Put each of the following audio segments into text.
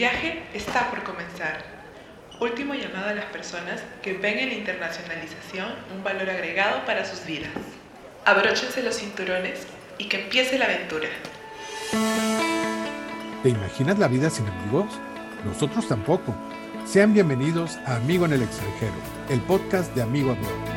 viaje está por comenzar. Último llamado a las personas que ven en la internacionalización un valor agregado para sus vidas. Abróchense los cinturones y que empiece la aventura. ¿Te imaginas la vida sin amigos? Nosotros tampoco. Sean bienvenidos a Amigo en el extranjero, el podcast de Amigo Abroad.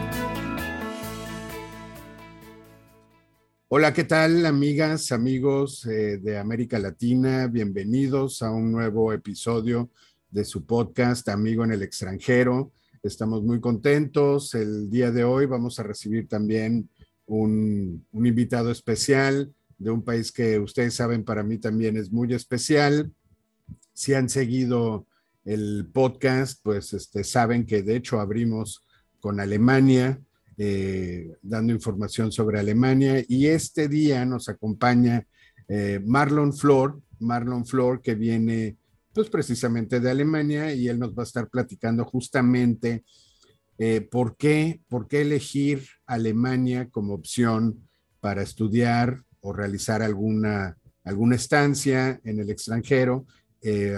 Hola, ¿qué tal amigas, amigos eh, de América Latina? Bienvenidos a un nuevo episodio de su podcast Amigo en el extranjero. Estamos muy contentos. El día de hoy vamos a recibir también un, un invitado especial de un país que ustedes saben para mí también es muy especial. Si han seguido el podcast, pues este, saben que de hecho abrimos con Alemania eh, dando información sobre Alemania. Y este día nos acompaña eh, Marlon Flor, Marlon Flor que viene pues precisamente de Alemania y él nos va a estar platicando justamente eh, por, qué, por qué elegir Alemania como opción para estudiar o realizar alguna, alguna estancia en el extranjero,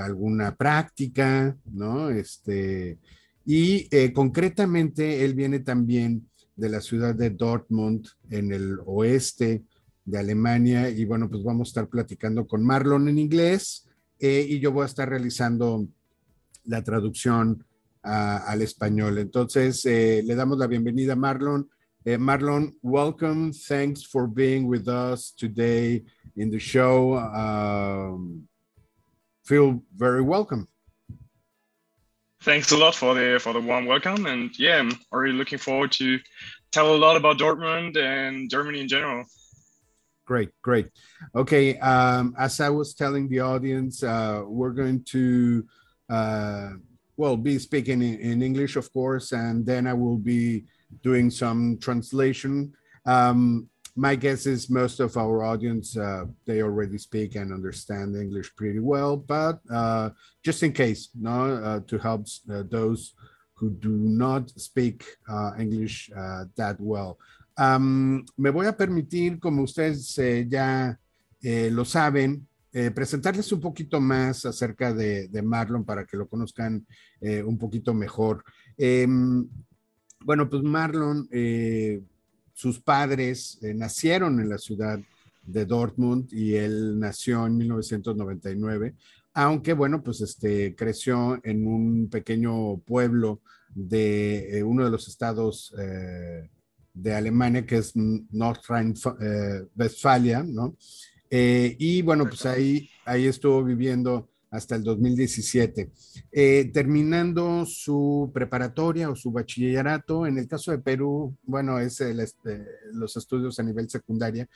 alguna práctica, ¿no? Este, y concretamente él viene también de la ciudad de Dortmund en el oeste de Alemania. Y bueno, pues vamos a estar platicando con Marlon en inglés eh, y yo voy a estar realizando la traducción al español. Entonces, eh, le damos la bienvenida a Marlon. Eh, Marlon, welcome. Thanks for being with us today in the show. Um, feel very welcome. Thanks a lot for the for the warm welcome and yeah i'm already looking forward to tell a lot about dortmund and germany in general. Great great. Okay um, as i was telling the audience uh, we're going to uh, well be speaking in, in, english of course and then i will be doing some translation. Um, my guess is most of our audience uh, they already speak and understand english pretty well but uh, just in case no uh, to help uh, those who do not speak uh, english uh, that well um, me voy a permitir como ustedes eh, ya eh, lo saben eh, presentarles un poquito más acerca de, de Marlon para que lo conozcan un poquito mejor. Em, bueno, pues Marlon sus padres eh, nacieron en la ciudad de Dortmund y él nació en 1999, aunque bueno, pues este creció en un pequeño pueblo de eh, uno de los estados eh, de Alemania, que es Nordrhein-Westfalia, ¿no? y bueno, pues ahí, ahí estuvo viviendo hasta el 2017. Eh, terminando su preparatoria o su bachillerato, en el caso de Perú, bueno, es este, los estudios a nivel secundaria,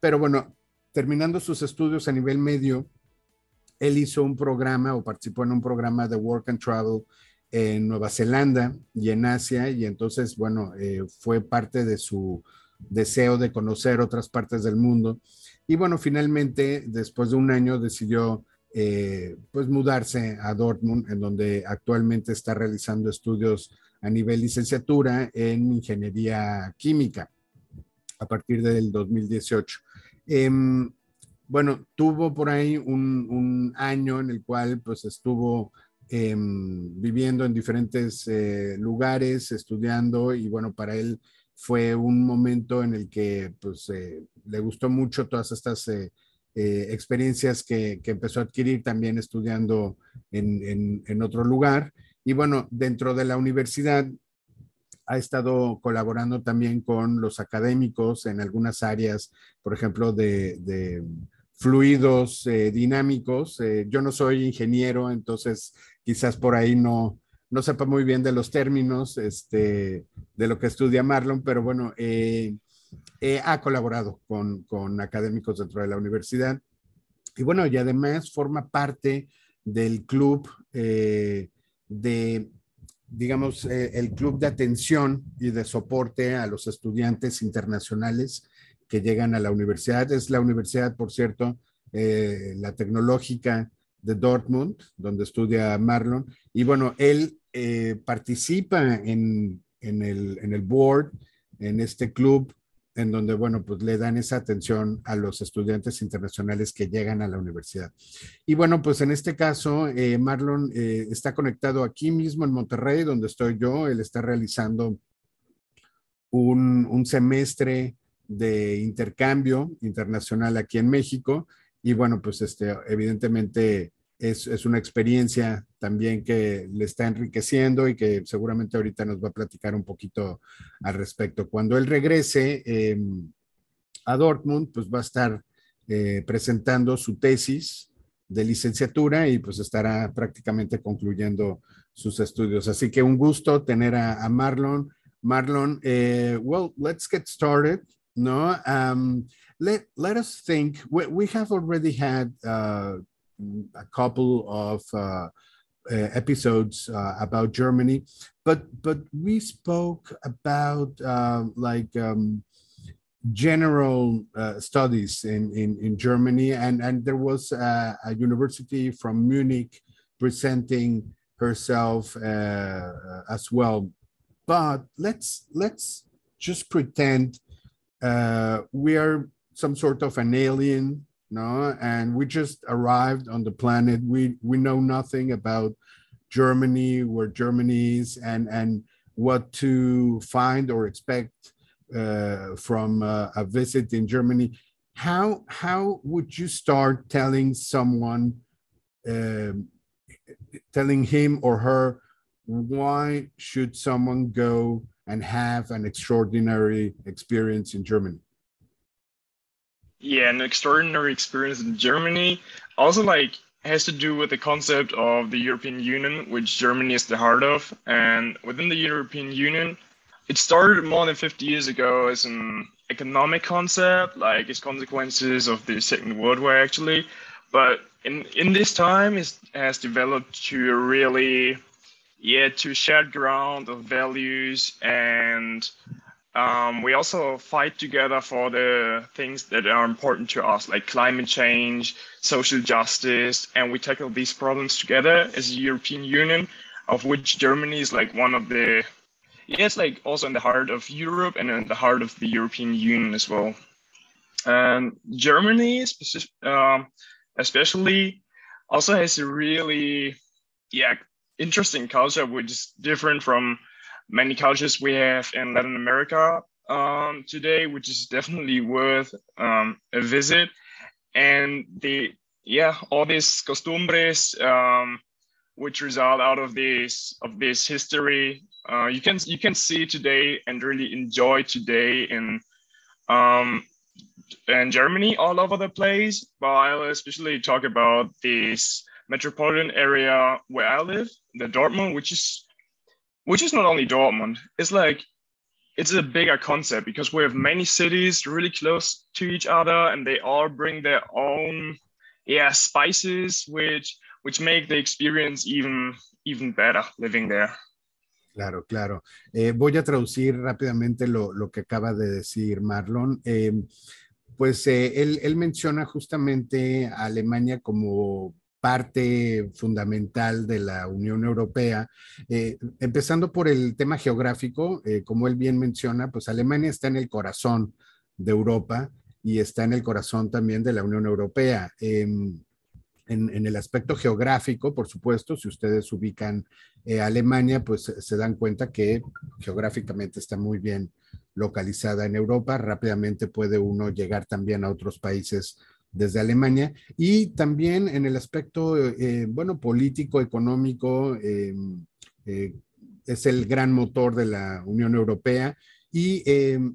pero bueno, terminando sus estudios a nivel medio, él hizo un programa o participó en un programa de Work and Travel en Nueva Zelanda y en Asia, y entonces, bueno, eh, fue parte de su deseo de conocer otras partes del mundo. Y bueno, finalmente, después de un año, decidió eh, pues mudarse a Dortmund, en donde actualmente está realizando estudios a nivel licenciatura en ingeniería química a partir del 2018. Em, bueno, tuvo por ahí un, año en el cual pues estuvo em, viviendo en diferentes eh, lugares, estudiando y bueno, para él fue un momento en el que pues eh, le gustó mucho todas estas eh, experiencias que, empezó a adquirir también estudiando en, otro lugar. Y bueno, dentro de la universidad ha estado colaborando también con los académicos en algunas áreas, por ejemplo, de, fluidos eh, dinámicos. Eh, yo no soy ingeniero, entonces quizás por ahí no, no sepa muy bien de los términos este, de lo que estudia Marlon, pero bueno, ha colaborado con, con, académicos dentro de la universidad. Y bueno, y además forma parte del club eh, de, digamos, eh, el club de atención y de soporte a los estudiantes internacionales que llegan a la universidad. Es la universidad, por cierto, la tecnológica de Dortmund, donde estudia Marlon. Y bueno, él participa en, en, el, en el board, en este club en donde, bueno, pues le dan esa atención a los estudiantes internacionales que llegan a la universidad. Y bueno, pues en este caso, eh, Marlon eh, está conectado aquí mismo en Monterrey, donde estoy yo. Él está realizando un, un semestre de intercambio internacional aquí en México. Y bueno, pues este, evidentemente es, es, una experiencia también que le está enriqueciendo y que seguramente ahorita nos va a platicar un poquito al respecto. Cuando él regrese eh, a Dortmund, pues va a estar eh, presentando su tesis de licenciatura y pues estará prácticamente concluyendo sus estudios. Así que un gusto tener a, Marlon. Marlon, uh, well, let's get started. No, um, let, let us think. We, we have already had uh, a couple of uh, uh, episodes uh, about Germany, but but we spoke about uh, like um, general uh, studies in, in in Germany, and and there was a, a university from Munich presenting herself uh, as well. But let's let's just pretend we are some sort of an alien no and we just arrived on the planet. We we know nothing about germany where germany is and and what to find or expect uh, from uh, a visit in germany. How how would you start telling someone um, telling him or her why should someone go and have an extraordinary experience in germany yeah, an extraordinary experience in Germany. Also, like has to do with the concept of the European Union, which Germany is the heart of. And within the European Union, it started more than 50 years ago as an economic concept, like its consequences of the Second World War, actually. But in in this time, it has developed to really, yeah, to shared ground of values and um, we also fight together for the things that are important to us, like climate change, social justice, and we tackle these problems together as a European Union, of which Germany is like one of the, it's like also in the heart of Europe and in the heart of the European Union as well. And Germany, um, especially, also has a really, yeah, interesting culture, which is different from many cultures we have in Latin America um, today, which is definitely worth um, a visit. And the yeah, all these costumbres um, which result out of this of this history, uh, you can you can see today and really enjoy today in um, in Germany all over the place. But I'll especially talk about this metropolitan area where I live, the Dortmund, which is which is not only Dortmund. It's like it's a bigger concept because we have many cities really close to each other, and they all bring their own yeah spices, which which make the experience even even better living there. Claro, claro. Eh, voy a traducir rápidamente lo, lo, que acaba de decir Marlon. Eh, pues eh, él, él, menciona justamente a Alemania como parte fundamental de la Unión Europea. Eh, empezando por el tema geográfico, eh, como él bien menciona, pues Alemania está en el corazón de Europa y está en el corazón también de la Unión Europea. Em, en, el aspecto geográfico, por supuesto, si ustedes ubican eh, Alemania, pues se dan cuenta que geográficamente está muy bien localizada en Europa. Rápidamente puede uno llegar también a otros países desde Alemania. Y también en el aspecto, eh, bueno, político, económico, eh, eh, es el gran motor de la Unión Europea. Y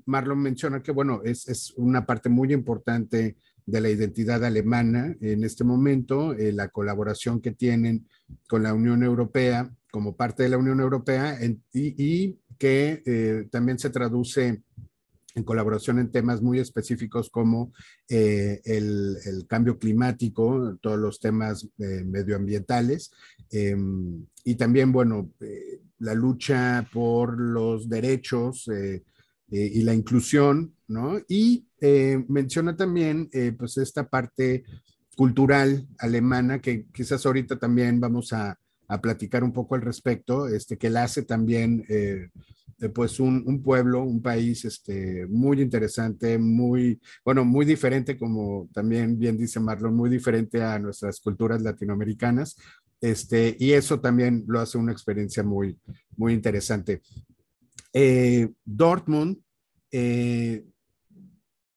Marlon menciona que, bueno, es, es, una parte muy importante de la identidad alemana en este momento, la colaboración que tienen con la Unión Europea como parte de la Unión Europea y, y, que también se traduce en colaboración en temas muy específicos como eh, el, cambio climático, todos los temas eh, medioambientales eh, y también, bueno, eh, la lucha por los derechos y la inclusión, ¿no? Y menciona también, pues, esta parte cultural alemana que quizás ahorita también vamos a, a platicar un poco al respecto, este, que la hace también pues un, un, pueblo, un país este, muy interesante, muy, bueno, muy diferente, como también bien dice Marlon, muy diferente a nuestras culturas latinoamericanas. Este, y eso también lo hace una experiencia muy, muy interesante. Eh, Dortmund, eh,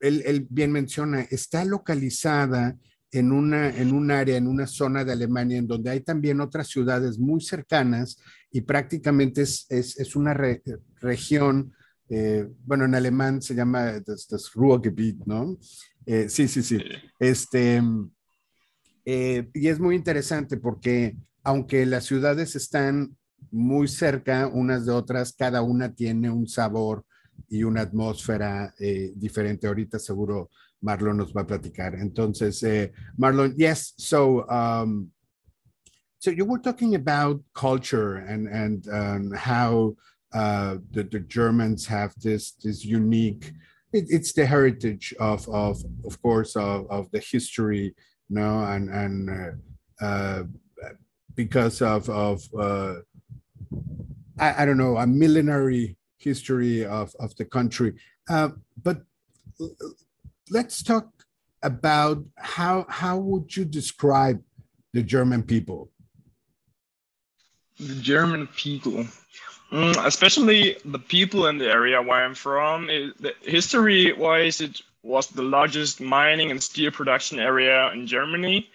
él, él, bien menciona, está localizada en, una, en un área, en una zona de Alemania, en donde hay también otras ciudades muy cercanas y prácticamente es, es, es una región, eh, bueno, en alemán se llama das, das Ruhrgebiet, ¿no? Eh, sí, sí, sí. Este, eh, y es muy interesante porque aunque las ciudades están muy cerca unas de otras, cada una tiene un sabor y una atmósfera eh, diferente. Ahorita seguro Marlon nos va a platicar. Entonces, eh, Marlon, yes, so um, So you were talking about culture and and um, how uh, the, the Germans have this this unique. It, it's the heritage of of of course of, of the history, you know, and and uh, uh, because of of uh, I, I don't know a millenary history of of the country. Uh, but let's talk about how how would you describe the German people? the German people, mm, especially the people in the area where I'm from. History-wise, it was the largest mining and steel production area in Germany,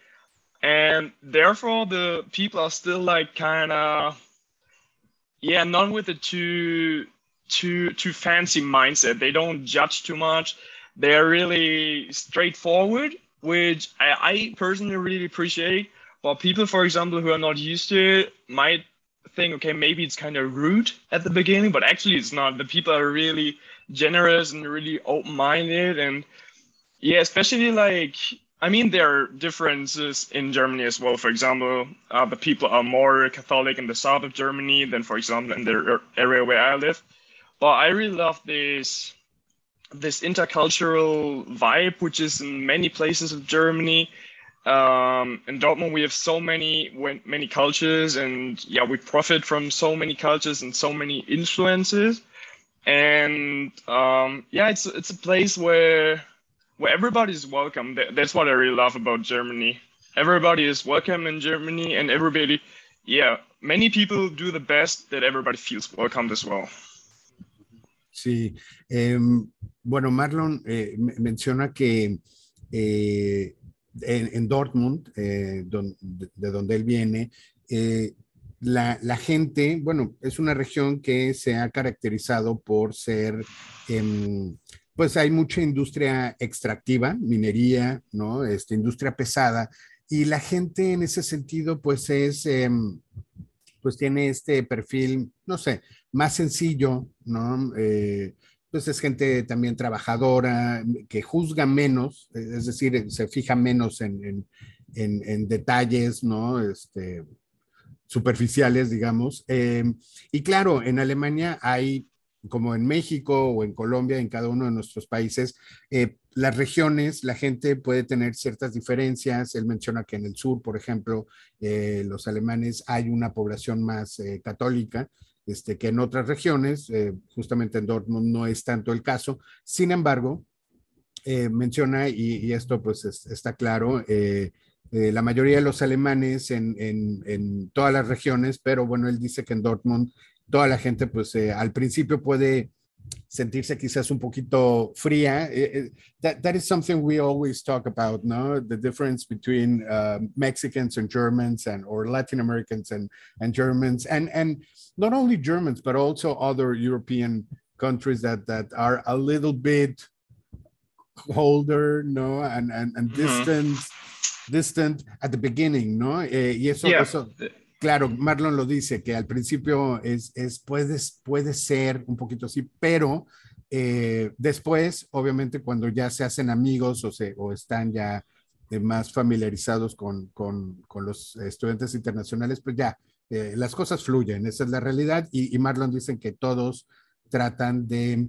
and therefore the people are still like kind of, yeah, not with the too too too fancy mindset. They don't judge too much. They're really straightforward, which I, I personally really appreciate. But people, for example, who are not used to it might think, okay, maybe it's kind of rude at the beginning, but actually it's not. The people are really generous and really open minded. And yeah, especially like, I mean, there are differences in Germany as well. For example, uh, the people are more Catholic in the south of Germany than, for example, in the area where I live. But I really love this this intercultural vibe, which is in many places of Germany um, in Dortmund, we have so many many cultures, and yeah, we profit from so many cultures and so many influences. And um, yeah, it's it's a place where where everybody is welcome. That's what I really love about Germany. Everybody is welcome in Germany, and everybody, yeah, many people do the best that everybody feels welcomed as well. Sí, eh, bueno, Marlon eh, menciona que eh, en, Dortmund, eh, de, donde él viene, eh, la, gente, bueno, es una región que se ha caracterizado por ser, em, pues hay mucha industria extractiva, minería, ¿no? Este, industria pesada, y la gente en ese sentido, pues es, em, pues tiene este perfil, no sé, más sencillo, ¿no? Eh, pues es gente también trabajadora, que juzga menos, es decir, se fija menos en, detalles, ¿no? Este, superficiales, digamos. Eh, y claro, en Alemania hay, como en México o en Colombia, en cada uno de nuestros países, eh, las regiones, la gente puede tener ciertas diferencias. Él menciona que en el sur, por ejemplo, eh, los alemanes hay una población más católica, este, que en otras regiones, eh, justamente en Dortmund no es tanto el caso. Sin embargo, eh, menciona, y, esto pues está claro, eh, la mayoría de los alemanes en, en, todas las regiones, pero bueno, él dice que en Dortmund toda la gente pues al principio puede sentirse quizás un poquito fría. Eh, eh, that, that is something we always talk about, no? The difference between uh, Mexicans and Germans and or Latin Americans and, and Germans and, and not only Germans, but also other European countries that, that are a little bit colder, no? And, and, and mm-hmm. distant, distant at the beginning, no? Eh, y eso, yeah. eso Claro, Marlon lo dice, que al principio es, es puede, puede ser un poquito así, pero eh, después, obviamente, cuando ya se hacen amigos o, se, o están ya eh, más familiarizados con, con, con, los estudiantes internacionales, pues ya eh, las cosas fluyen, esa es la realidad. Y, Marlon dicen que todos tratan de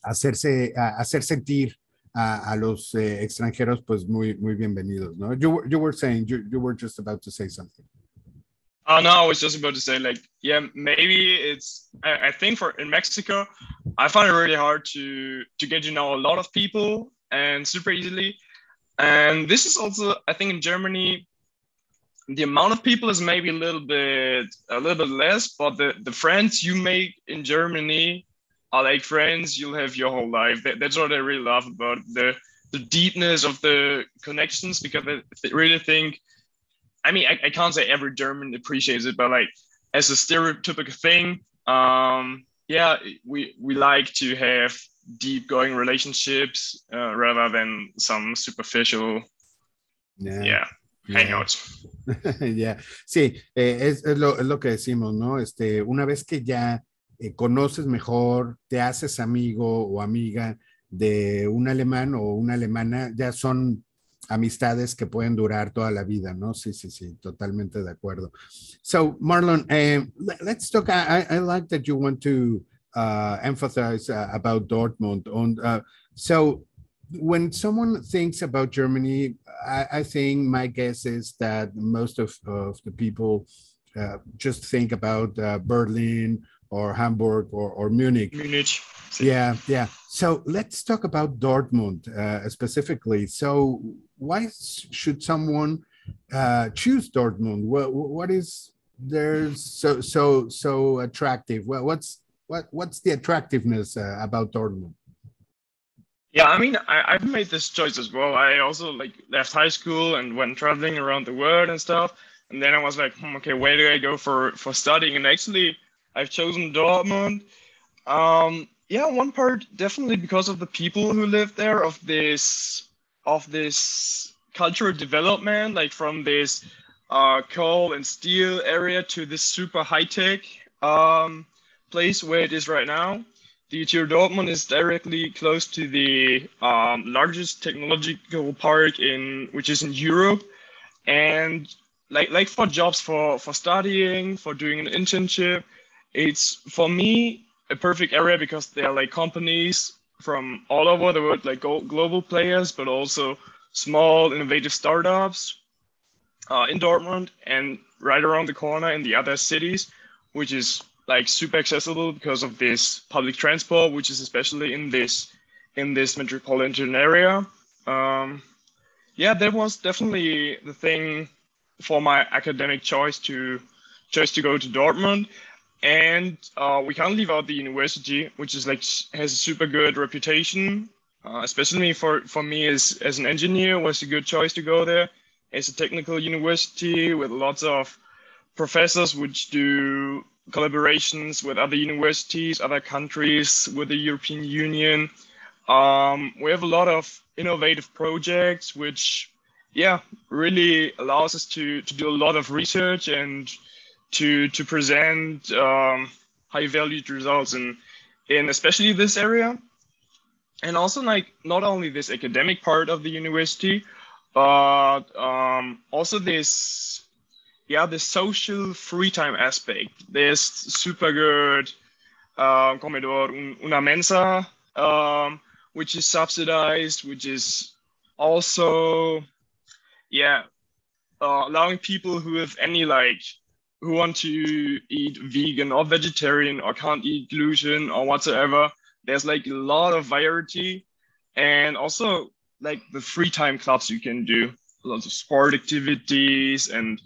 hacerse, hacer sentir a, a los eh, extranjeros pues muy, muy bienvenidos, ¿no? You, you were saying, you, you were just about to say something. Oh no, I was just about to say like yeah, maybe it's I, I think for in Mexico, I find it really hard to to get to know a lot of people and super easily. And this is also I think in Germany the amount of people is maybe a little bit a little bit less, but the, the friends you make in Germany are like friends you'll have your whole life. That, that's what I really love about the the deepness of the connections because I really think I mean I, I can't say every German appreciates it, but like as a stereotypical thing, um, yeah, we we like to have deep going relationships uh, rather than some superficial yeah, yeah hangouts. Ya, sí, eh, es, es, lo, es, lo, que decimos, ¿no? Este, una vez que ya eh, conoces mejor, te haces amigo o amiga de un alemán o una alemana, ya son amistades que pueden durar toda la vida, ¿no? Sí, sí, sí, totalmente de acuerdo. So, Marlon, um, let's talk. I, I, like that you want to uh, emphasize uh, about Dortmund. On, uh, so, when someone thinks about Germany, I, I, think my guess is that most of, of the people uh, just think about uh, Berlin or Hamburg or, or Munich. Munich. Yeah, yeah. So let's talk about Dortmund uh, specifically. So why should someone uh, choose Dortmund? What, what is there so so so attractive? Well, what's what what's the attractiveness uh, about Dortmund? Yeah, I mean, I, I've made this choice as well. I also like left high school and went traveling around the world and stuff. And then I was like, hmm, okay, where do I go for for studying? And actually, I've chosen Dortmund. Um, yeah, one part definitely because of the people who live there, of this of this cultural development, like from this uh, coal and steel area to this super high tech um, place where it is right now. The TU Dortmund is directly close to the um, largest technological park in which is in Europe, and like like for jobs for for studying, for doing an internship, it's for me a perfect area because there are like companies from all over the world, like global players, but also small innovative startups uh, in Dortmund and right around the corner in the other cities, which is like super accessible because of this public transport, which is especially in this in this metropolitan area. Um, yeah, that was definitely the thing for my academic choice to choice to go to Dortmund. And uh, we can't leave out the university, which is like has a super good reputation, uh, especially for for me as as an engineer was a good choice to go there. It's a technical university with lots of professors which do collaborations with other universities, other countries, with the European Union. Um, we have a lot of innovative projects, which, yeah, really allows us to, to do a lot of research and to to present um, high valued results in in especially this area, and also like not only this academic part of the university, but um, also this yeah, the social free time aspect. There's super good uh, Comedor Una Mensa, um, which is subsidized, which is also, yeah, uh, allowing people who have any like, who want to eat vegan or vegetarian or can't eat gluten or whatsoever. There's like a lot of variety and also like the free time clubs you can do, lots of sport activities and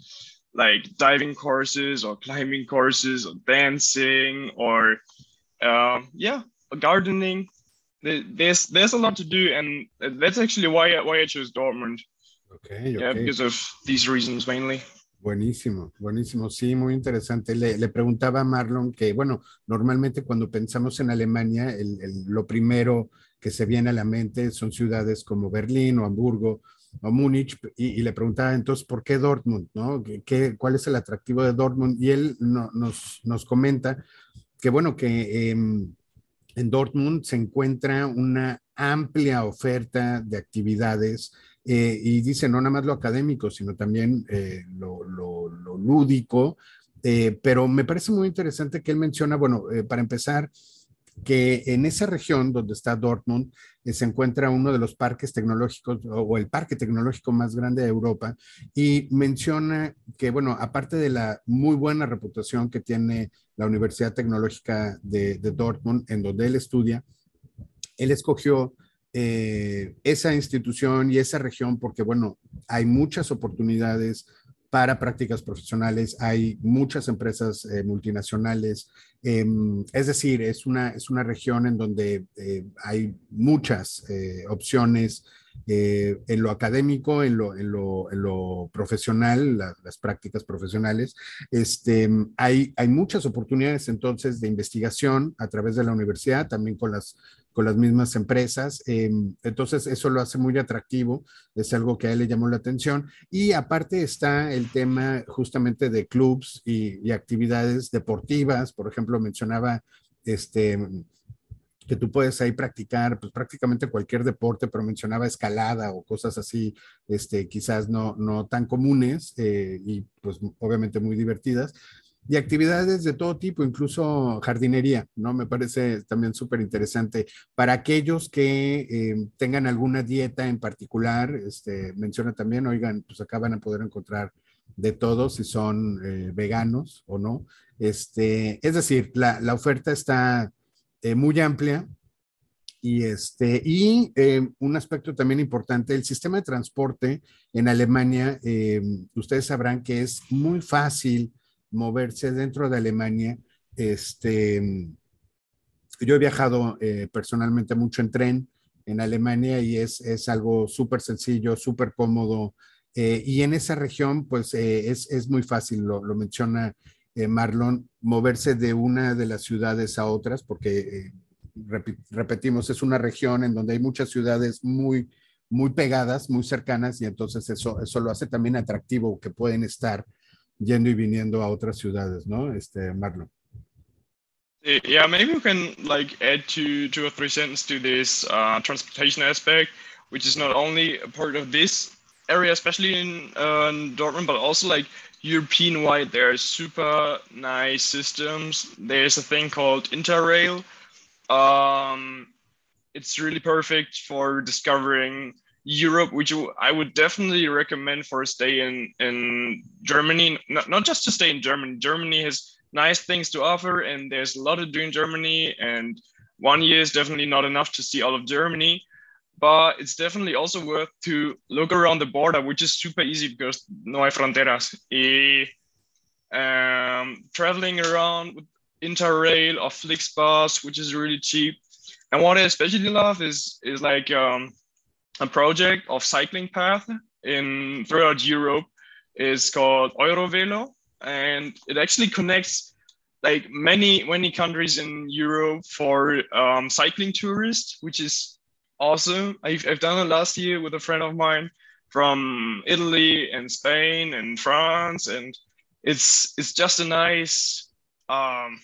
like diving courses or climbing courses or dancing or um, yeah gardening there's there's a lot to do and that's actually why I, why I chose Dortmund okay, okay. yeah because of these reasons mainly Buenísimo, buenísimo, sí, muy interesante. Le, preguntaba a Marlon que, bueno, normalmente cuando pensamos en Alemania, lo primero que se viene a la mente son ciudades como Berlín o Hamburgo o Múnich y, le preguntaba entonces por qué Dortmund, ¿no? ¿Qué, cuál es el atractivo de Dortmund? Y él nos, nos comenta que, bueno, que em, en Dortmund se encuentra una amplia oferta de actividades eh, y dice no nada más lo académico, sino también eh, lo, lo, lo, lúdico. Eh, pero me parece muy interesante que él menciona, bueno, para empezar, que en esa región donde está Dortmund eh, se encuentra uno de los parques tecnológicos o, el parque tecnológico más grande de Europa y menciona que, bueno, aparte de la muy buena reputación que tiene la Universidad Tecnológica de, de Dortmund, en donde él estudia, él escogió eh, esa institución y esa región porque, bueno, hay muchas oportunidades para prácticas profesionales, hay muchas empresas eh, multinacionales, em, es decir, es una, es una región en donde eh, hay muchas opciones en lo académico, en lo, en lo, profesional, las prácticas profesionales. Este, hay, hay muchas oportunidades entonces de investigación a través de la universidad, también con las con las mismas empresas. Em, entonces, eso lo hace muy atractivo, es algo que a él le llamó la atención. Y aparte está el tema justamente de clubs y, actividades deportivas. Por ejemplo, mencionaba este que tú puedes ahí practicar pues prácticamente cualquier deporte, pero mencionaba escalada o cosas así, este, quizás no, no tan comunes eh, y pues obviamente muy divertidas y actividades de todo tipo, incluso jardinería, ¿no? Me parece también súper interesante. Para aquellos que eh, tengan alguna dieta en particular, este, menciona también, oigan, pues acá van a poder encontrar de todo, si son eh, veganos o no. Este, es decir, la, la oferta está eh, muy amplia. Y, este, y un aspecto también importante, el sistema de transporte en Alemania, ustedes sabrán que es muy fácil moverse dentro de Alemania. Este, yo he viajado eh, personalmente mucho en tren en Alemania y es, es algo súper sencillo, súper cómodo. Eh, y en esa región, pues eh, es, es, muy fácil, lo, lo menciona Marlon, moverse de una de las ciudades a otras, porque repetimos, es una región en donde hay muchas ciudades muy, muy pegadas, muy cercanas, y entonces eso, eso lo hace también atractivo que pueden estar yendo y viniendo a otras ciudades, ¿no? Este, Marlon. Yeah, maybe we can like add two, two or three sentences to this uh, transportation aspect, which is not only a part of this area, especially in, uh, in Dortmund, but also like European-wide. There are super nice systems. There's a thing called Interrail. Um, it's really perfect for discovering Europe, which I would definitely recommend for a stay in in Germany. Not, not just to stay in Germany. Germany has nice things to offer, and there's a lot to do in Germany. And one year is definitely not enough to see all of Germany, but it's definitely also worth to look around the border, which is super easy because no hay fronteras. E, um, traveling around with Interrail or Flixbus, which is really cheap. And what I especially love is is like um, a project of cycling path in throughout Europe is called Eurovelo, and it actually connects like many many countries in Europe for um, cycling tourists, which is awesome. I've, I've done it last year with a friend of mine from Italy and Spain and France, and it's it's just a nice um,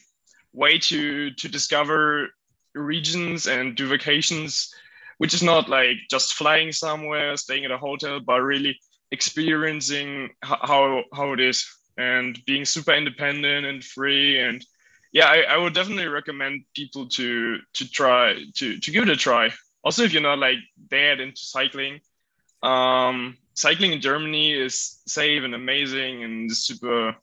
way to to discover regions and do vacations which is not like just flying somewhere, staying at a hotel, but really experiencing how how it is and being super independent and free. And yeah, I, I would definitely recommend people to to try to to give it a try. Also, if you're not like that into cycling, um, cycling in Germany is safe and amazing and super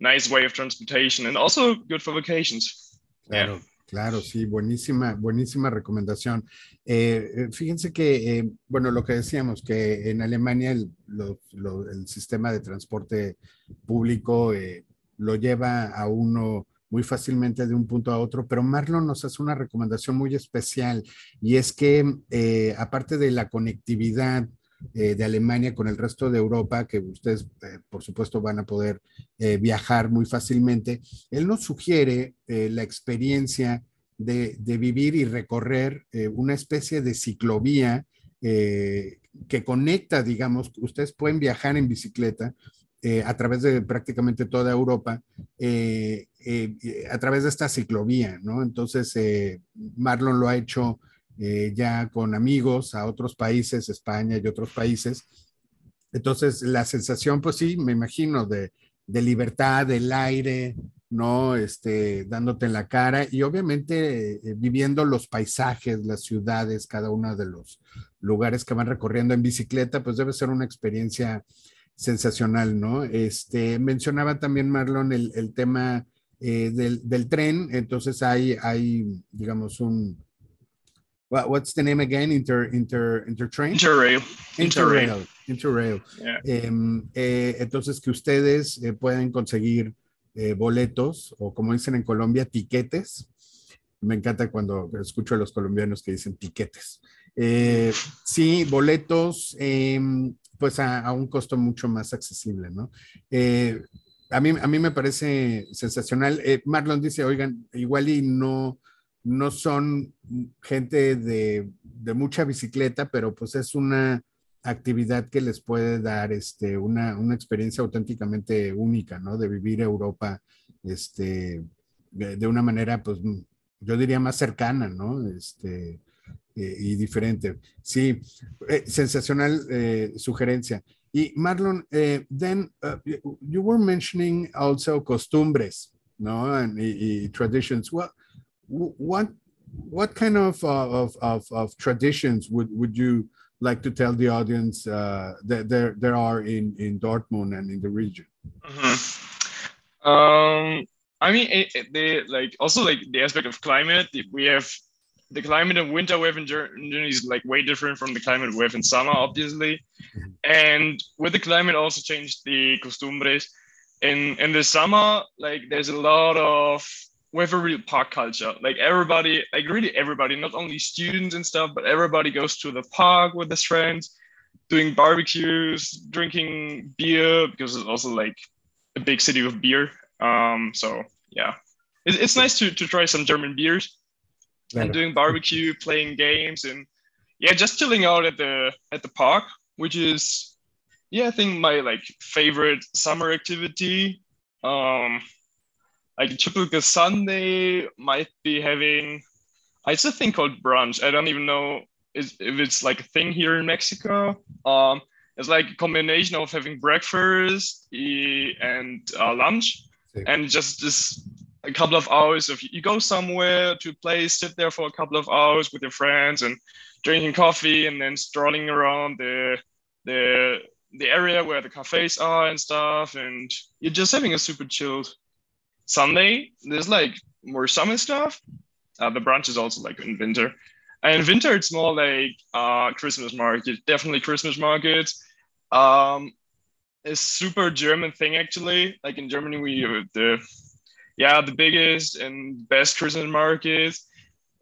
nice way of transportation and also good for vacations. Claro. Yeah. Claro, sí, buenísima, buenísima recomendación. Eh, eh, fíjense que, eh, bueno, lo que decíamos, que en Alemania el, el sistema de transporte público lo lleva a uno muy fácilmente de un punto a otro, pero Marlon nos hace una recomendación muy especial y es que aparte de la conectividad, eh, de Alemania con el resto de Europa, que ustedes, eh, por supuesto, van a poder eh, viajar muy fácilmente, él nos sugiere la experiencia de, vivir y recorrer una especie de ciclovía que conecta, digamos, ustedes pueden viajar en bicicleta a través de prácticamente toda Europa, a través de esta ciclovía, ¿no? Entonces, Marlon lo ha hecho eh, ya con amigos a otros países, España y otros países. Entonces, la sensación, pues sí, me imagino, de, de libertad, del aire, ¿no? Este, dándote en la cara y obviamente eh, viviendo los paisajes, las ciudades, cada uno de los lugares que van recorriendo en bicicleta, pues debe ser una experiencia sensacional, ¿no? Este, mencionaba también Marlon el, el tema eh, del, del, tren, entonces hay, hay, digamos, un, what's the name again? Inter, inter, intertrain? Interrail. Interrail. Interrail. Yeah. Eh, eh, entonces, que ustedes eh, pueden conseguir eh, boletos o como dicen en Colombia, tiquetes. Me encanta cuando escucho a los colombianos que dicen tiquetes. Eh, sí, boletos, em, pues a, a, un costo mucho más accesible, ¿no? Eh, a, mí, a mí me parece sensacional. Marlon dice, oigan, igual y no, no son gente de, de, mucha bicicleta, pero pues es una actividad que les puede dar este, una, una experiencia auténticamente única, ¿no? De vivir Europa este, de, una manera, pues yo diría más cercana, ¿no? Este, y diferente. Sí, eh, sensacional eh, sugerencia. Y Marlon, eh, then uh, you were mentioning also costumbres, ¿no? And, y, y traditions. What, what, what kind of, uh, of, of, of, traditions would, would you like to tell the audience uh, that there, there are in, in Dortmund and in the region? Mm-hmm. Um, I mean, it, it, the like also like the aspect of climate. We have the climate of winter we have in Germany is like way different from the climate we have in summer, obviously. Mm-hmm. And with the climate also changed the costumbres. In in the summer, like there's a lot of we have a real park culture. Like everybody, like really everybody, not only students and stuff, but everybody goes to the park with his friends, doing barbecues, drinking beer because it's also like a big city with beer. Um, so yeah, it, it's nice to to try some German beers and doing barbecue, playing games, and yeah, just chilling out at the at the park, which is yeah, I think my like favorite summer activity. Um, like a typical Sunday might be having it's a thing called brunch. I don't even know if it's like a thing here in Mexico. Um, it's like a combination of having breakfast and uh, lunch, and just this a couple of hours of you go somewhere to a place, sit there for a couple of hours with your friends and drinking coffee, and then strolling around the the the area where the cafes are and stuff, and you're just having a super chilled Sunday, there's like more summer stuff. Uh, the brunch is also like in winter. And in winter, it's more like uh, Christmas market, definitely Christmas market. Um, a super German thing actually. Like in Germany, we have the yeah the biggest and best Christmas markets.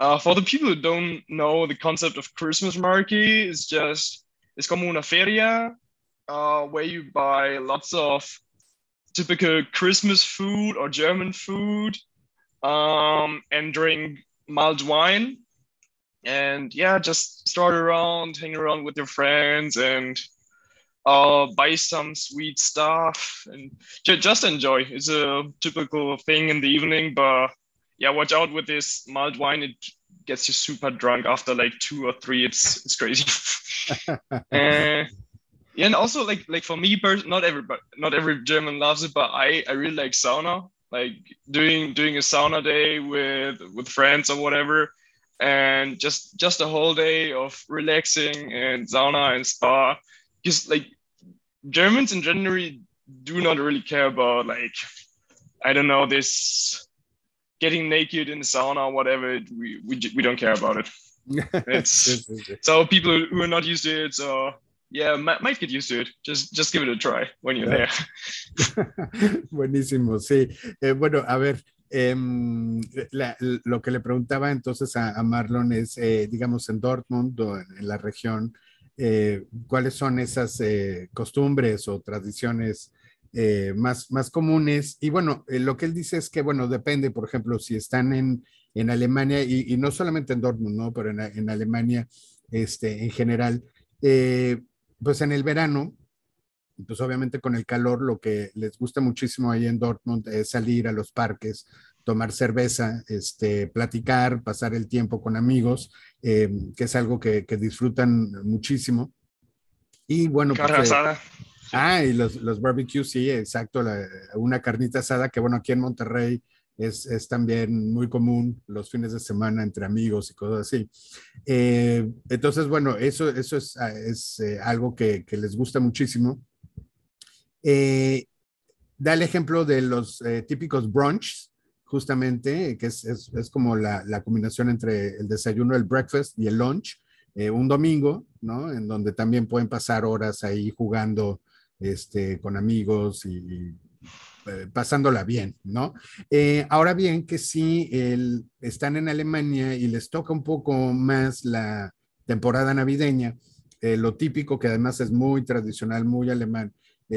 Uh, for the people who don't know the concept of Christmas market, it's just it's como una feria uh, where you buy lots of typical Christmas food or German food, um, and drink mild wine. And yeah, just start around, hang around with your friends, and uh, buy some sweet stuff and just enjoy. It's a typical thing in the evening, but yeah, watch out with this mild wine. It gets you super drunk after like two or three. It's it's crazy. uh, yeah and also like like for me not everybody not every german loves it but i i really like sauna. Like doing doing a sauna day with with friends or whatever and just just a whole day of relaxing and sauna and spa. Just like germans in general do not really care about like i don't know this getting naked in the sauna or whatever. We we, we don't care about it. It's so people who are not used to it so yeah, might get used to it. Just, just give it a try when you're there. Buenísimo, sí. Eh, bueno, a ver, eh, la, lo que le preguntaba entonces a, a Marlon es, eh, digamos, en Dortmund o en, la región, eh, ¿cuáles son esas costumbres o tradiciones más, más comunes? Y bueno, lo que él dice es que, bueno, depende, por ejemplo, si están en, en Alemania y, y, no solamente en Dortmund, ¿no? Pero en, en Alemania este, en general. Eh, pues en el verano, pues obviamente con el calor, lo que les gusta muchísimo ahí en Dortmund es salir a los parques, tomar cerveza, este, platicar, pasar el tiempo con amigos, eh, que es algo que, que, disfrutan muchísimo. Y bueno, pues, eh, Ah, y los, los barbecues, sí, exacto, una carnita asada que bueno, aquí en Monterrey es, es, también muy común los fines de semana entre amigos y cosas así. Eh, entonces, bueno, eso, eso es, ah, es eh, algo que, que, les gusta muchísimo. Eh, da el ejemplo de los típicos brunch, justamente, que es, es, como la, la, combinación entre el desayuno, el breakfast y el lunch, un domingo, ¿no? En donde también pueden pasar horas ahí jugando este, con amigos y eh, pasándola bien, ¿no? Eh, ahora bien, que si están en Alemania y les toca un poco más la temporada navideña, eh, lo típico, que además es muy tradicional, muy alemán,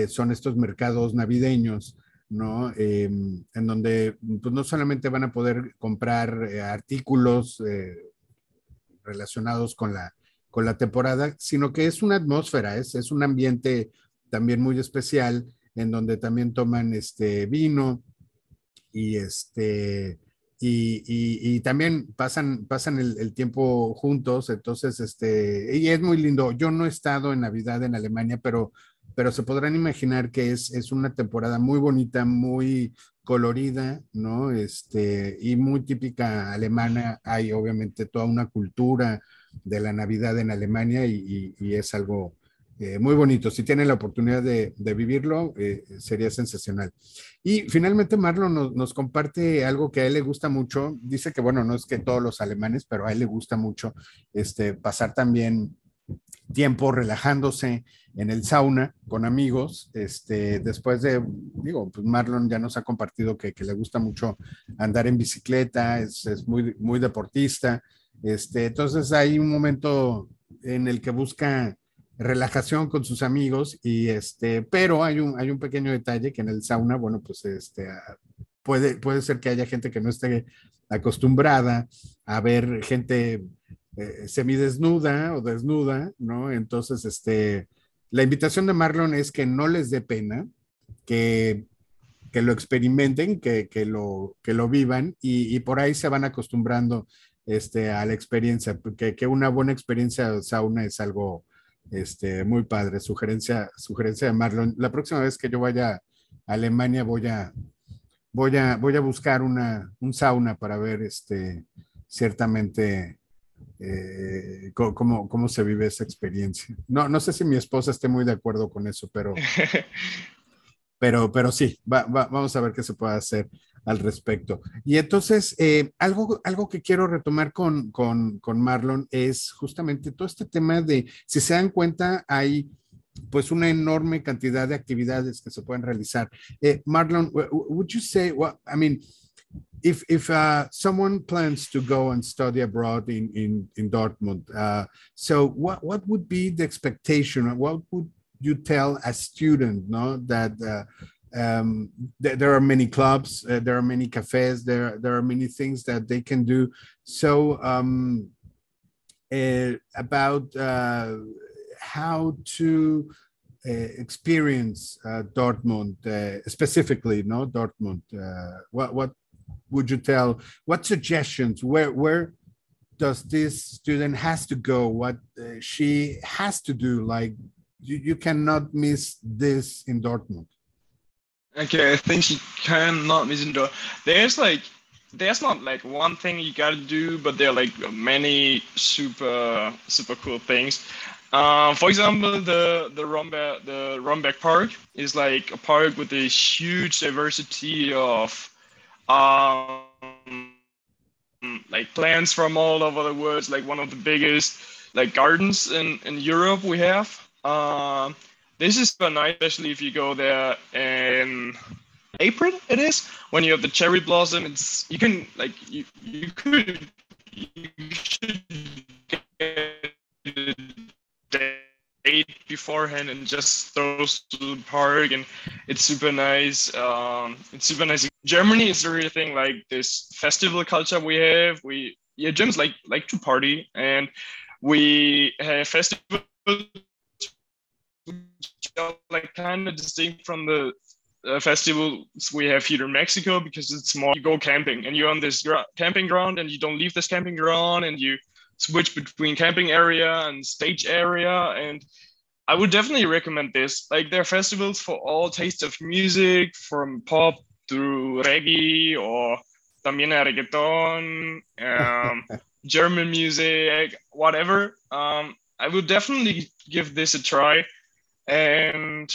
son estos mercados navideños, ¿no? en donde pues, no solamente van a poder comprar artículos relacionados con la, con la temporada, sino que es una atmósfera, es, es un ambiente también muy especial en donde también toman este vino y este y, también pasan, pasan el, tiempo juntos, entonces, este, y es muy lindo. Yo no he estado en Navidad en Alemania, pero, pero se podrán imaginar que es, es una temporada muy bonita, muy colorida, ¿no? Este, y muy típica alemana. Hay obviamente toda una cultura de la Navidad en Alemania y es algo, eh, muy bonito. Si tienen la oportunidad de, vivirlo, eh, sería sensacional. Y finalmente Marlon nos, comparte algo que a él le gusta mucho. Dice que, bueno, no es que todos los alemanes, pero a él le gusta mucho este, pasar también tiempo relajándose en el sauna con amigos. Este, después de, digo, pues Marlon ya nos ha compartido que, le gusta mucho andar en bicicleta, es, es, muy, muy deportista. Este, entonces hay un momento en el que busca relajación con sus amigos y este, pero hay un, hay un pequeño detalle que en el sauna, bueno, pues este, ah, puede, puede ser que haya gente que no esté acostumbrada a ver gente eh, semidesnuda o desnuda, ¿no? Entonces, este, la invitación de Marlon es que no les dé pena, que, que lo experimenten, que, que, lo, que lo vivan y, y, por ahí se van acostumbrando este, a la experiencia, porque que una buena experiencia sauna es algo este, muy padre, sugerencia, sugerencia de Marlon. La próxima vez que yo vaya a Alemania voy a, voy a, voy a buscar una, un sauna para ver este, ciertamente eh, cómo, cómo, se vive esa experiencia. No, no sé si mi esposa esté muy de acuerdo con eso, pero, pero, pero sí, vamos a ver qué se puede hacer al respecto. Y entonces, eh, algo, algo que quiero retomar con, con, con, Marlon es justamente todo este tema de, si se dan cuenta, hay pues una enorme cantidad de actividades que se pueden realizar. Eh, Marlon, would you say, well, I mean, if, if uh, someone plans to go and study abroad in, in, in Dortmund, uh, so what, what would be the expectation? What would you tell a student, no, that uh, um, th there are many clubs, uh, there are many cafes, there there are many things that they can do. So um, uh, about uh, how to uh, experience uh, Dortmund uh, specifically, no Dortmund. what what would you tell? What suggestions? Where where does this student has to go? What she has to do? Like you, you cannot miss this in Dortmund. Okay, I think you cannot miss indoor. There's like there's not like one thing you gotta do, but there are like many super super cool things. Uh, for example, the the Rombeck the Rombeck Park is like a park with a huge diversity of um, like plants from all over the world. like one of the biggest like gardens in in Europe we have. Uh, this is super nice, especially if you go there in April. It is when you have the cherry blossom. It's you can like you you could you should get a date beforehand and just go to the park and it's super nice. Um, it's super nice. Germany is really thing like this festival culture we have. We yeah, Germans like like to party and we have festivals like kind of distinct from the uh, festivals we have here in Mexico because it's more you go camping and you're on this gra- camping ground and you don't leave this camping ground and you switch between camping area and stage area and I would definitely recommend this. Like there are festivals for all tastes of music, from pop to reggae or también reggaeton, um, German music, whatever. Um, I would definitely give this a try, and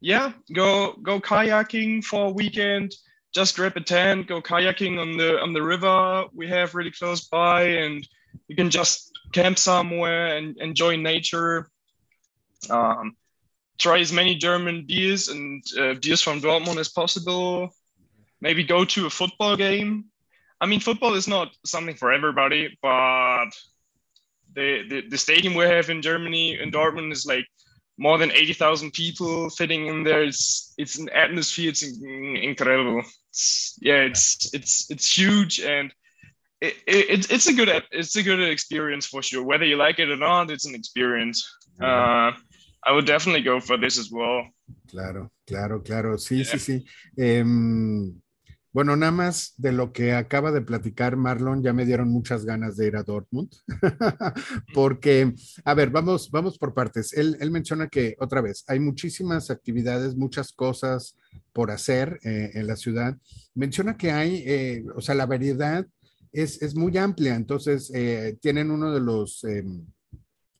yeah, go go kayaking for a weekend. Just grab a tent, go kayaking on the on the river we have really close by, and you can just camp somewhere and enjoy nature um, try as many German beers and uh, beers from Dortmund as possible. Maybe go to a football game. I mean, football is not something for everybody, but the, the, the stadium we have in Germany, in Dortmund, is like more than 80,000 people fitting in there. It's, it's an atmosphere. It's incredible. It's, yeah, it's, it's, it's huge. And it, it, it's a good, it's a good experience for sure. Whether you like it or not, it's an experience. Uh, I would definitely go for this as well. Claro, claro, claro. Sí, sí, sí. Um, bueno, nada más de lo que acaba de platicar Marlon, ya me dieron muchas ganas de ir a Dortmund. Porque, a ver, vamos, vamos por partes. Él, él, menciona que, otra vez, hay muchísimas actividades, muchas cosas por hacer eh, en la ciudad. Menciona que hay, eh, o sea, la variedad es, es muy amplia. Entonces, eh, tienen uno de los em,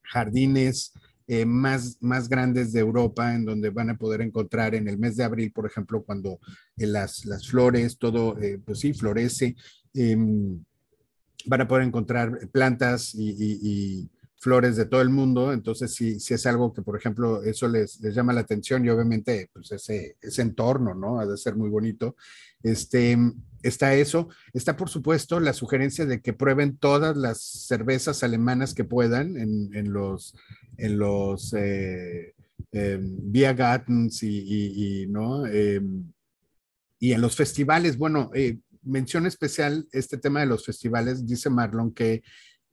jardines eh, más, más grandes de Europa, en donde van a poder encontrar en el mes de abril, por ejemplo, cuando eh, las, las, flores, todo, eh, pues sí, florece, em, van a poder encontrar plantas y, y, flores de todo el mundo. Entonces, si, si es algo que, por ejemplo, eso les, les llama la atención y obviamente, pues ese, ese entorno, ¿no? Ha de ser muy bonito. Este, está eso. Está, por supuesto, la sugerencia de que prueben todas las cervezas alemanas que puedan en, en los, en los eh, eh, y, ¿no? Em, y en los festivales. Bueno, eh, mención especial este tema de los festivales. Dice Marlon que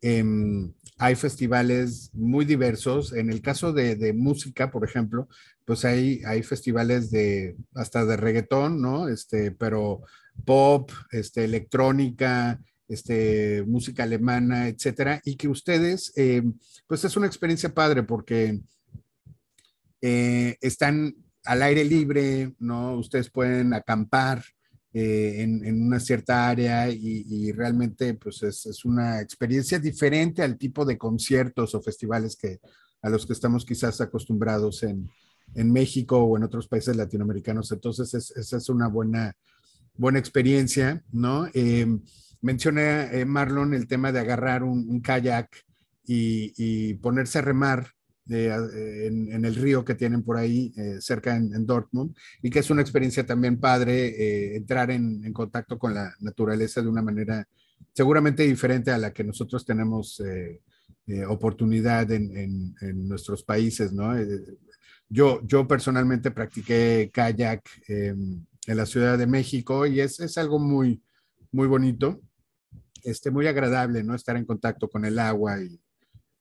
em, hay festivales muy diversos. En el caso de, de, música, por ejemplo, pues hay, hay festivales de hasta de reggaetón, ¿no? Este, pero pop, este, electrónica, este, música alemana, etcétera, y que ustedes, eh, pues es una experiencia padre porque eh, están al aire libre, ¿no? Ustedes pueden acampar eh, en, una cierta área y, realmente, pues es, es, una experiencia diferente al tipo de conciertos o festivales que a los que estamos quizás acostumbrados en, en México o en otros países latinoamericanos. Entonces, esa es una buena, buena experiencia, ¿no? menciona eh, Marlon el tema de agarrar un, kayak y, ponerse a remar eh, en, el río que tienen por ahí eh, cerca en, Dortmund y que es una experiencia también padre entrar en, contacto con la naturaleza de una manera seguramente diferente a la que nosotros tenemos oportunidad en, nuestros países, ¿no? yo, yo personalmente practiqué kayak em, en la Ciudad de México y es, es algo muy, muy bonito este, muy agradable, ¿no? Estar en contacto con el agua y,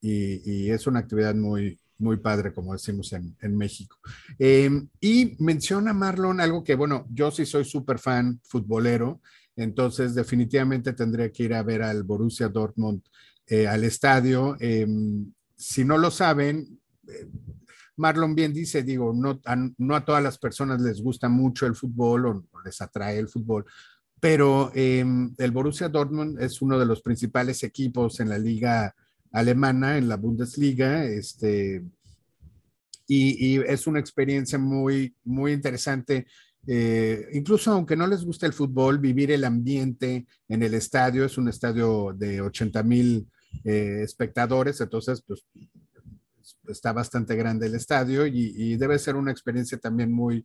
y, es una actividad muy, muy padre, como decimos en, en México. Em, y menciona Marlon algo que, bueno, yo sí soy súper fan futbolero, entonces definitivamente tendría que ir a ver al Borussia Dortmund eh, al estadio. Em, si no lo saben, eh, Marlon bien dice, digo, no a, todas las personas les gusta mucho el fútbol o les atrae el fútbol, pero em, el Borussia Dortmund es uno de los principales equipos en la liga alemana, en la Bundesliga, este, y, es una experiencia muy, muy interesante. Eh, incluso aunque no les guste el fútbol, vivir el ambiente en el estadio, es un estadio de 80 mil eh, espectadores, entonces pues está bastante grande el estadio y, debe ser una experiencia también muy,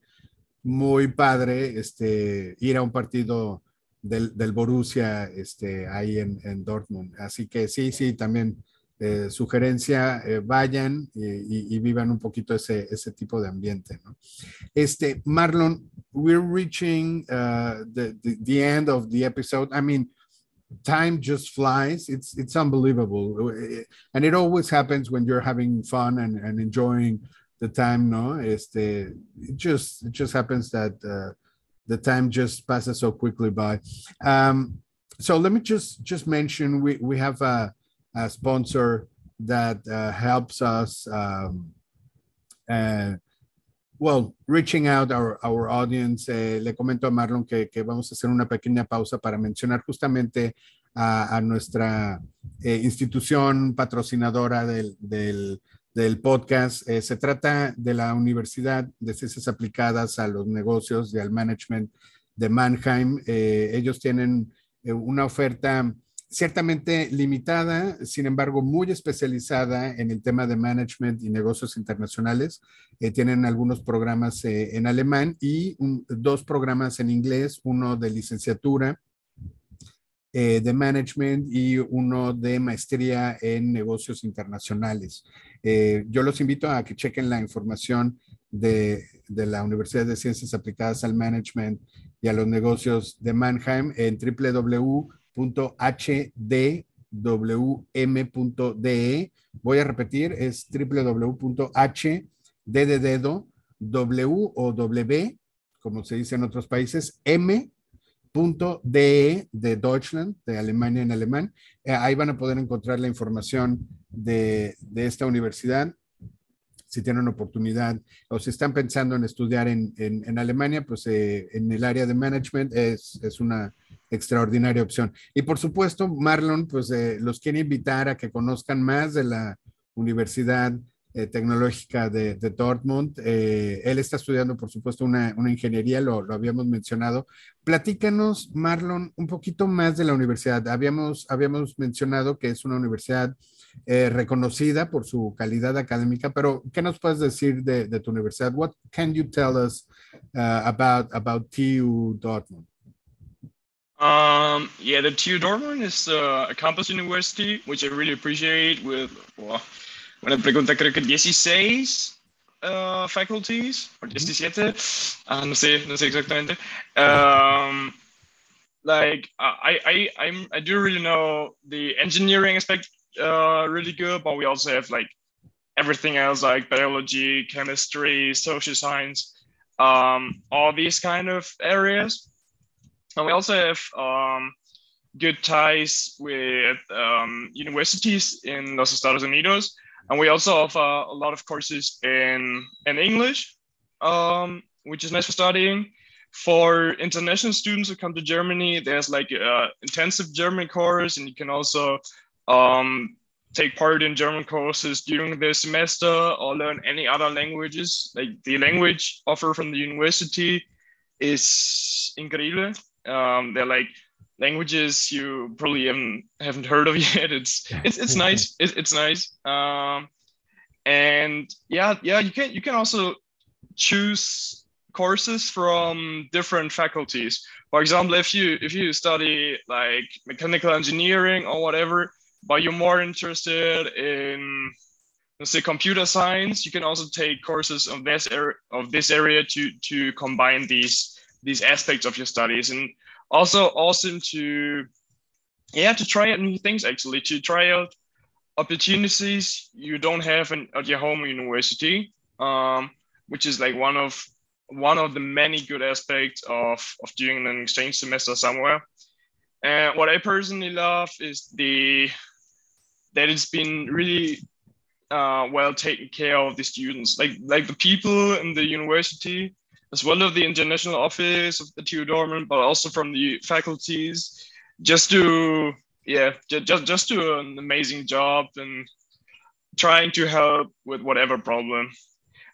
muy padre este, ir a un partido del, del Borussia este, ahí en, en, Dortmund. Así que sí, sí, también eh, sugerencia, eh, vayan y, vivan un poquito ese, ese tipo de ambiente. Este, Marlon, we're reaching uh, the, the end of the episode. I mean, time just flies. It's it's unbelievable, and it always happens when you're having fun and, and enjoying the time, no? Este, it just it just happens that uh, the time just passes so quickly by. Um, so let me just just mention we we have a, a sponsor that uh, helps us um, uh, well, reaching out our, our audience, eh, le comento a Marlon que, que, vamos a hacer una pequeña pausa para mencionar justamente a, nuestra eh, institución patrocinadora del, del, podcast. Eh, se trata de la Universidad de Ciencias Aplicadas a los Negocios y al Management de Mannheim. Ellos tienen una oferta ciertamente limitada, sin embargo, muy especializada en el tema de management y negocios internacionales. Eh, tienen algunos programas eh, en alemán y dos programas en inglés, uno de licenciatura eh, de management y uno de maestría en negocios internacionales. Yo los invito a que chequen la información de, de la Universidad de Ciencias Aplicadas al Management y a los negocios de Mannheim en www www.hdwm.de. Voy a repetir, es www.h de dedo, w o w, como se dice en otros países, m de Deutschland, de Alemania en alemán. Eh, ahí van a poder encontrar la información de, de, esta universidad. Si tienen oportunidad o si están pensando en estudiar en, en, en Alemania, pues eh, en el área de management es, es una, extraordinaria opción. Y por supuesto, Marlon, pues eh, los quiere invitar a que conozcan más de la Universidad eh, Tecnológica de, Dortmund. Eh, él está estudiando, por supuesto, una, una ingeniería, lo, lo, habíamos mencionado. Platícanos, Marlon, un poquito más de la universidad. Habíamos, habíamos mencionado que es una universidad reconocida por su calidad académica, pero ¿qué nos puedes decir de, de tu universidad? What can you tell us uh, about, about TU Dortmund? Um, yeah, the TU Dortmund is uh, a campus university, which I really appreciate with, well, una pregunta creo que 16 uh, faculties, or 17, uh, no sé, no sé exactamente. Um, like, I, I, I'm, I do really know the engineering aspect uh, really good, but we also have like everything else like biology, chemistry, social science, um, all these kind of areas. And we also have um, good ties with um, universities in Los Estados Unidos. And we also offer a lot of courses in, in English, um, which is nice for studying. For international students who come to Germany, there's like an intensive German course, and you can also um, take part in German courses during the semester or learn any other languages. Like the language offer from the university is incredible. Um, they're like languages you probably haven't haven't heard of yet. It's it's it's nice. It's, it's nice. Um, and yeah, yeah, you can you can also choose courses from different faculties. For example, if you if you study like mechanical engineering or whatever, but you're more interested in let's say computer science, you can also take courses of this area of this area to to combine these these aspects of your studies. And also awesome to yeah to try out new things actually to try out opportunities you don't have in, at your home university um, which is like one of one of the many good aspects of, of doing an exchange semester somewhere. And what i personally love is the that it's been really uh, well taken care of the students. Like like the people in the university as well as the international office of the TU Dortmund, but also from the faculties, just to yeah, just just do an amazing job and trying to help with whatever problem.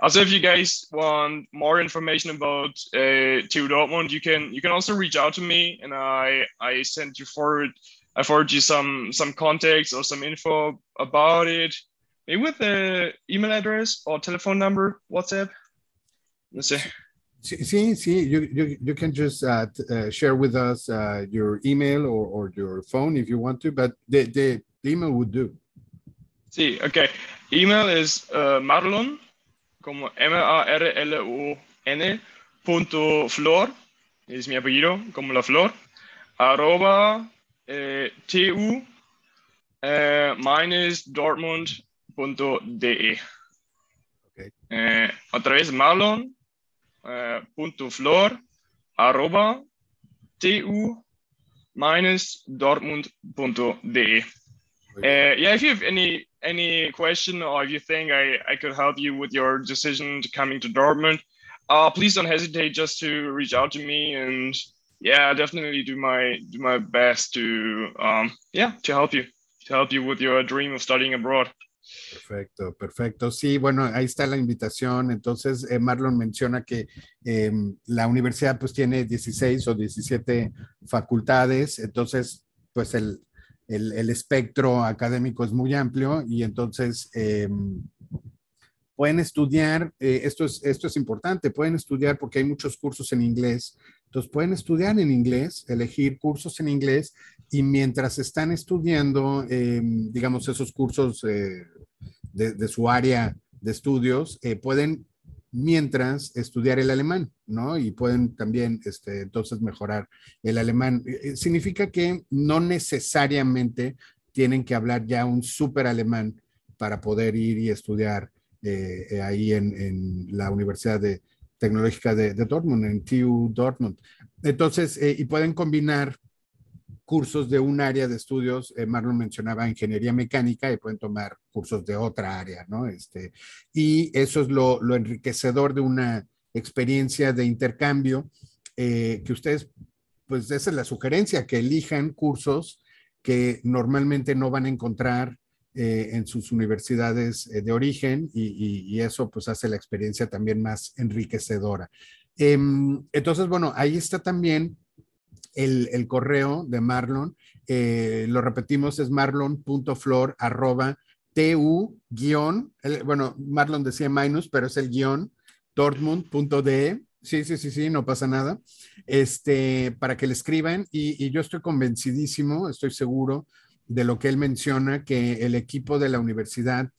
Also, if you guys want more information about uh, TU Dortmund, you can you can also reach out to me, and I I send you forward I forward you some some contacts or some info about it, maybe with the email address or telephone number, WhatsApp. Let's see. See, see, you, you, you can just uh, uh, share with us uh, your email or, or your phone if you want to, but the, the, the email would do. Sí, okay. Email is uh, marlon, como M-A-R-L-O-N, punto flor, es mi apellido, como la flor, arroba eh, tu eh, minus dortmund.de. Okay. Eh, otra vez, marlon, uh, punto flor arroba tu minus dortmund.de. Uh, yeah, if you have any any question or if you think I, I could help you with your decision to coming to Dortmund, uh, please don't hesitate just to reach out to me and yeah, definitely do my do my best to um, yeah to help you to help you with your dream of studying abroad. Perfecto, perfecto. Sí, bueno, ahí está la invitación. Entonces, eh, Marlon menciona que eh, la universidad pues tiene 16 o 17 facultades, entonces pues el, el, el espectro académico es muy amplio y entonces eh, pueden estudiar, eh, esto, es, esto es importante, pueden estudiar porque hay muchos cursos en inglés, entonces pueden estudiar en inglés, elegir cursos en inglés y mientras están estudiando, eh, digamos, esos cursos eh, de, su área de estudios, eh, pueden mientras estudiar el alemán, ¿no? Y pueden también, este, entonces, mejorar el alemán. Eh, significa que no necesariamente tienen que hablar ya un súper alemán para poder ir y estudiar ahí en, la Universidad de, Tecnológica de, Dortmund, en TU Dortmund. Entonces, eh, y pueden combinar cursos de un área de estudios, eh, Marlon mencionaba ingeniería mecánica y pueden tomar cursos de otra área, ¿no? Este, y eso es lo, lo enriquecedor de una experiencia de intercambio eh, que ustedes, pues esa es la sugerencia, que elijan cursos que normalmente no van a encontrar eh, en sus universidades eh, de origen y, eso pues hace la experiencia también más enriquecedora. Eh, entonces, bueno, ahí está también el, el correo de Marlon. Eh, lo repetimos, es marlon.flor arroba tu guion, bueno, Marlon decía minus, pero es el guion dortmund.de. Sí, sí, sí, sí, no pasa nada. Este, para que le escriban y, y yo estoy convencidísimo, estoy seguro de lo que él menciona, que el equipo de la universidad,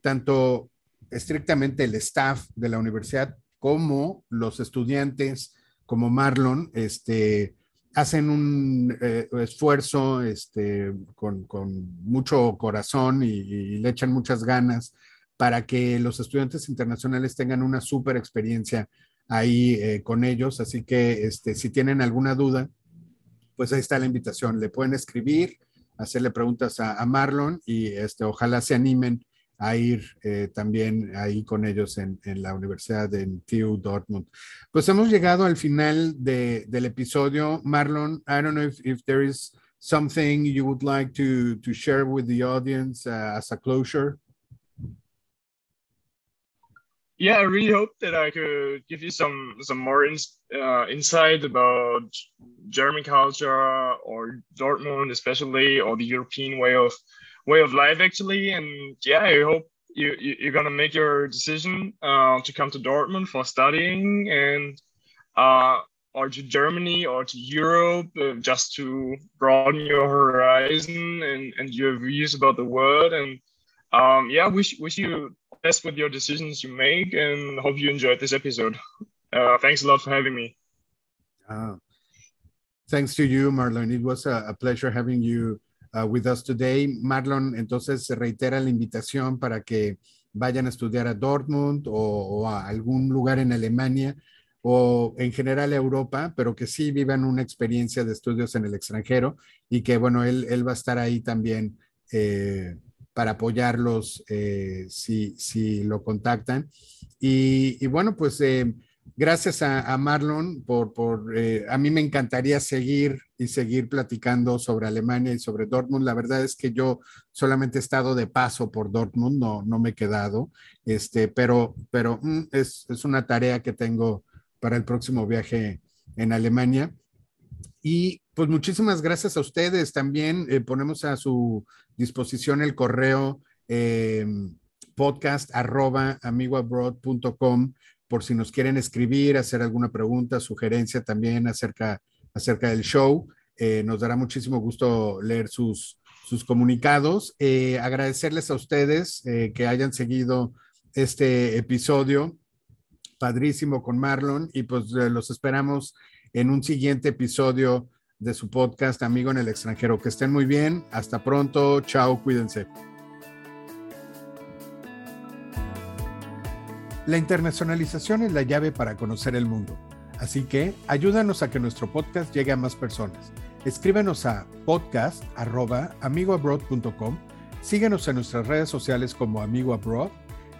tanto estrictamente el staff de la universidad como los estudiantes, como Marlon, este, hacen un eh, esfuerzo este, con, con, mucho corazón y, le echan muchas ganas para que los estudiantes internacionales tengan una súper experiencia ahí eh, con ellos. Así que este, si tienen alguna duda, pues ahí está la invitación. Le pueden escribir hacerle preguntas a, Marlon y este, ojalá se animen a ir eh, también ahí con ellos en, en, la Universidad de TU Dortmund. Pues hemos llegado al final de, del episodio. Marlon, I don't know if, if, there is something you would like to, to share with the audience uh, as a closure. Yeah, I really hope that I could give you some some more ins, uh, insight about German culture or Dortmund, especially, or the European way of way of life, actually. And yeah, I hope you, you are gonna make your decision uh, to come to Dortmund for studying and uh, or to Germany or to Europe uh, just to broaden your horizon and, and your views about the world. And um, yeah, wish wish you best with your decisions you make and hope you enjoyed this episode. Uh, thanks a lot for having me. Uh, thanks to you, Marlon. It was a, a pleasure having you uh, with us today. Marlon, entonces reitera la invitación para que vayan a estudiar a Dortmund o, a algún lugar en Alemania o en general a Europa, pero que sí vivan una experiencia de estudios en el extranjero y que, bueno, él, él va a estar ahí también. Eh, para apoyarlos eh, si, si, lo contactan. Y, bueno, pues eh, gracias a, a, Marlon por, por eh, a mí me encantaría seguir y seguir platicando sobre Alemania y sobre Dortmund. La verdad es que yo solamente he estado de paso por Dortmund, no, no me he quedado, este, pero, pero mm, es, es una tarea que tengo para el próximo viaje en Alemania. Y pues muchísimas gracias a ustedes. También eh, ponemos a su disposición el correo eh, podcast arroba amigoabroad.com por si nos quieren escribir, hacer alguna pregunta, sugerencia también acerca, acerca del show. Eh, nos dará muchísimo gusto leer sus, sus comunicados. Agradecerles a ustedes que hayan seguido este episodio padrísimo con Marlon y pues los esperamos en un siguiente episodio de su podcast Amigo en el extranjero. Que estén muy bien. Hasta pronto. Chao. Cuídense. La internacionalización es la llave para conocer el mundo. Así que ayúdanos a que nuestro podcast llegue a más personas. Escríbenos a podcast.amigoabroad.com Síguenos en nuestras redes sociales como Amigo Abroad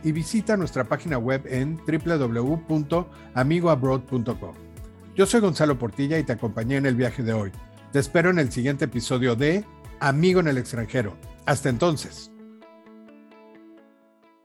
y visita nuestra página web en www.amigoabroad.com. Yo soy Gonzalo Portilla y te acompañé en el viaje de hoy. Te espero en el siguiente episodio de Amigo en el extranjero. Hasta entonces.